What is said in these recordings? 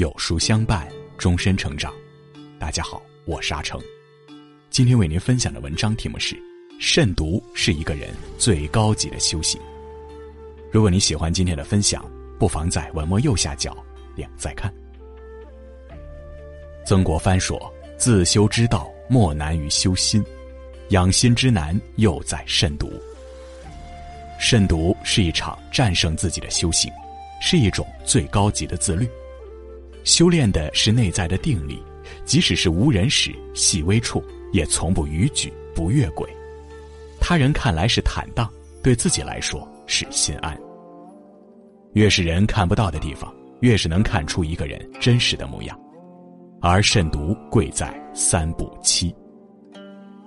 有书相伴，终身成长。大家好，我是阿成。今天为您分享的文章题目是：慎独是一个人最高级的修行。如果你喜欢今天的分享，不妨在文末右下角点再看。曾国藩说：“自修之道，莫难于修心；养心之难，又在慎独。”慎独是一场战胜自己的修行，是一种最高级的自律。修炼的是内在的定力，即使是无人时、细微处，也从不逾矩、不越轨。他人看来是坦荡，对自己来说是心安。越是人看不到的地方，越是能看出一个人真实的模样。而慎独贵在三不七：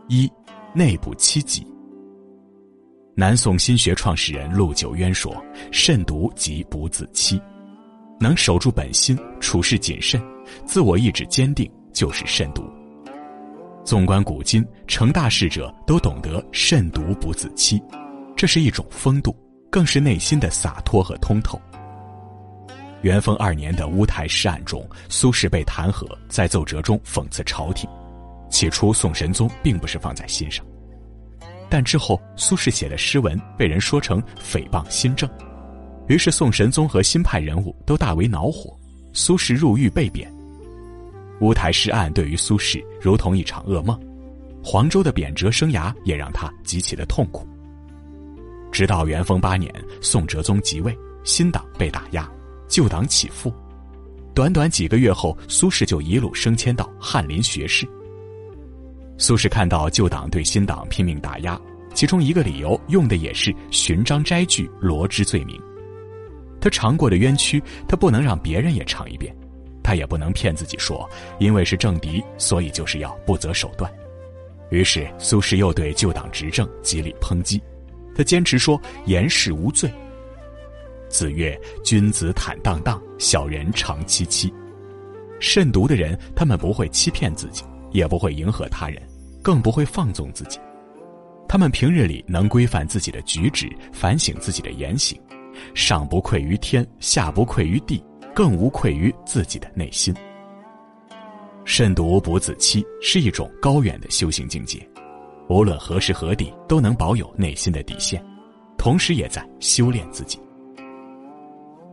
一、内部七己。南宋心学创始人陆九渊说：“慎独即不自欺。”能守住本心，处事谨慎，自我意志坚定，就是慎独。纵观古今，成大事者都懂得慎独不自欺，这是一种风度，更是内心的洒脱和通透。元丰二年的乌台诗案中，苏轼被弹劾，在奏折中讽刺朝廷。起初，宋神宗并不是放在心上，但之后苏轼写的诗文被人说成诽谤新政。于是，宋神宗和新派人物都大为恼火，苏轼入狱被贬。乌台诗案对于苏轼如同一场噩梦，黄州的贬谪生涯也让他极其的痛苦。直到元丰八年，宋哲宗即位，新党被打压，旧党起复，短短几个月后，苏轼就一路升迁到翰林学士。苏轼看到旧党对新党拼命打压，其中一个理由用的也是寻章摘句、罗织罪名。他尝过的冤屈，他不能让别人也尝一遍，他也不能骗自己说，因为是政敌，所以就是要不择手段。于是苏轼又对旧党执政极力抨击，他坚持说严氏无罪。子曰：“君子坦荡荡，小人长戚戚。”慎独的人，他们不会欺骗自己，也不会迎合他人，更不会放纵自己。他们平日里能规范自己的举止，反省自己的言行。上不愧于天，下不愧于地，更无愧于自己的内心。慎独不自欺是一种高远的修行境界，无论何时何地都能保有内心的底线，同时也在修炼自己。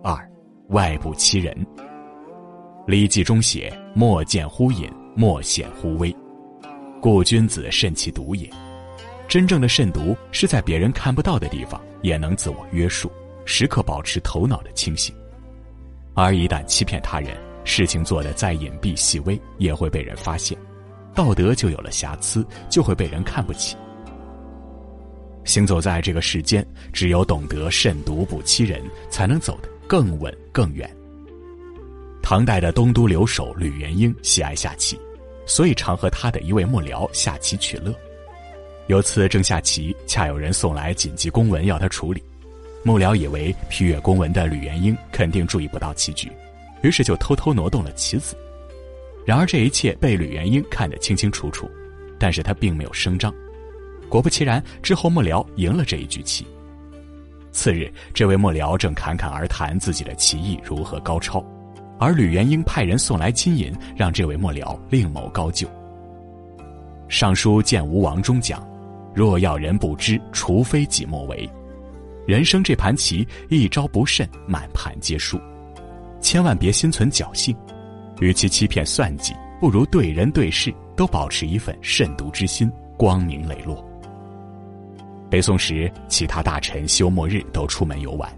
二，外不欺人。《礼记》中写：“莫见乎隐，莫显乎微，故君子慎其独也。”真正的慎独是在别人看不到的地方也能自我约束。时刻保持头脑的清醒，而一旦欺骗他人，事情做得再隐蔽细微，也会被人发现，道德就有了瑕疵，就会被人看不起。行走在这个世间，只有懂得慎独不欺人，才能走得更稳更远。唐代的东都留守吕元英喜爱下棋，所以常和他的一位幕僚下棋取乐。有次正下棋，恰有人送来紧急公文要他处理。幕僚以为批阅公文的吕元英肯定注意不到棋局，于是就偷偷挪动了棋子。然而这一切被吕元英看得清清楚楚，但是他并没有声张。果不其然，之后幕僚赢了这一局棋。次日，这位幕僚正侃侃而谈自己的棋艺如何高超，而吕元英派人送来金银，让这位幕僚另谋高就。《尚书见吴王》中讲：“若要人不知，除非己莫为。”人生这盘棋，一招不慎，满盘皆输。千万别心存侥幸，与其欺骗算计，不如对人对事都保持一份慎独之心，光明磊落。北宋时，其他大臣休末日都出门游玩，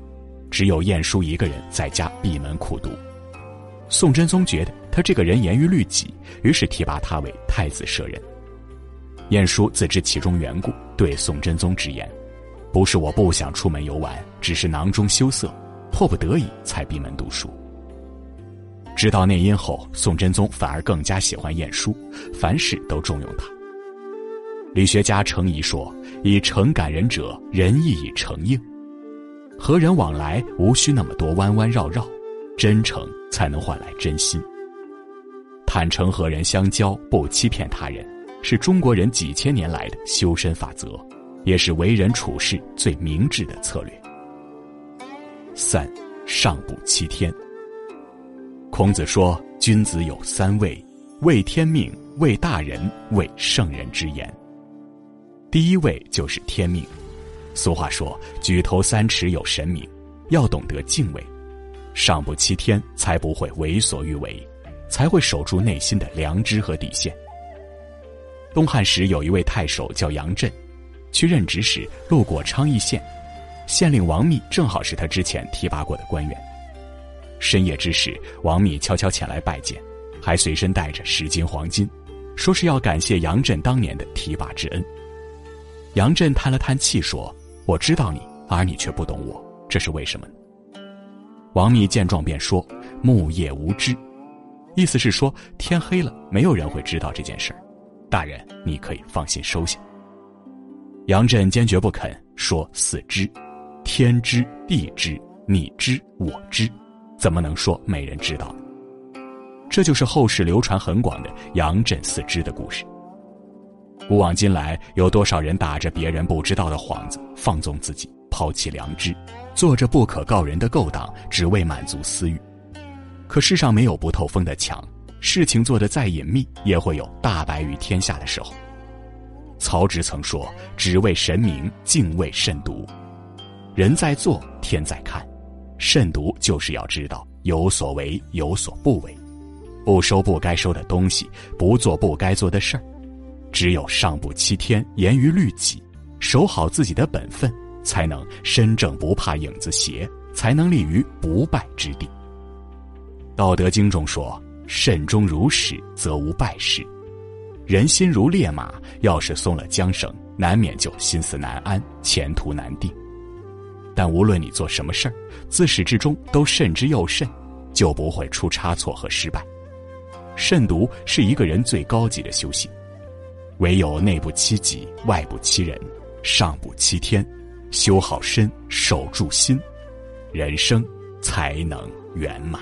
只有晏殊一个人在家闭门苦读。宋真宗觉得他这个人严于律己，于是提拔他为太子舍人。晏殊自知其中缘故，对宋真宗直言。不是我不想出门游玩，只是囊中羞涩，迫不得已才闭门读书。知道内因后，宋真宗反而更加喜欢晏殊，凡事都重用他。理学家程颐说：“以诚感人者，人亦以诚应。和人往来无需那么多弯弯绕绕，真诚才能换来真心。坦诚和人相交，不欺骗他人，是中国人几千年来的修身法则。”也是为人处事最明智的策略。三，上不欺天。孔子说：“君子有三畏，畏天命，畏大人，畏圣人之言。”第一位就是天命。俗话说：“举头三尺有神明。”要懂得敬畏，上不欺天，才不会为所欲为，才会守住内心的良知和底线。东汉时有一位太守叫杨震，去任职时路过昌邑县，县令王密正好是他之前提拔过的官员。深夜之时，王密悄悄前来拜见，还随身带着十斤黄金，说是要感谢杨震当年的提拔之恩。杨震叹了叹气说：“我知道你，而你却不懂我。”这是为什么？王密见状便说：“木叶无知。”意思是说天黑了，没有人会知道这件事儿。大人，你可以放心收下。杨震坚决不肯说：“四知，天知地知，你知我知，怎么能说没人知道？”这就是后世流传很广的杨震四知的故事。古往今来，有多少人打着别人不知道的幌子放纵自己，抛弃良知？做着不可告人的勾当，只为满足私欲。可世上没有不透风的墙，事情做得再隐秘，也会有大白于天下的时候。曹植曾说：“只为神明，敬畏慎独。”人在做，天在看。慎独就是要知道有所为，有所不为，不收不该收的东西，不做不该做的事儿。只有上不欺天，严于律己，守好自己的本分。才能身正不怕影子斜，才能立于不败之地。道德经中说：“慎终如始，则无败事。”人心如烈马，要是松了缰绳，难免就心思难安，前途难定。但无论你做什么事儿，自始至终都慎之又慎，就不会出差错和失败。慎独是一个人最高级的修行，唯有内不欺己，外不欺人，上不欺天。修好身，守住心，人生才能圆满。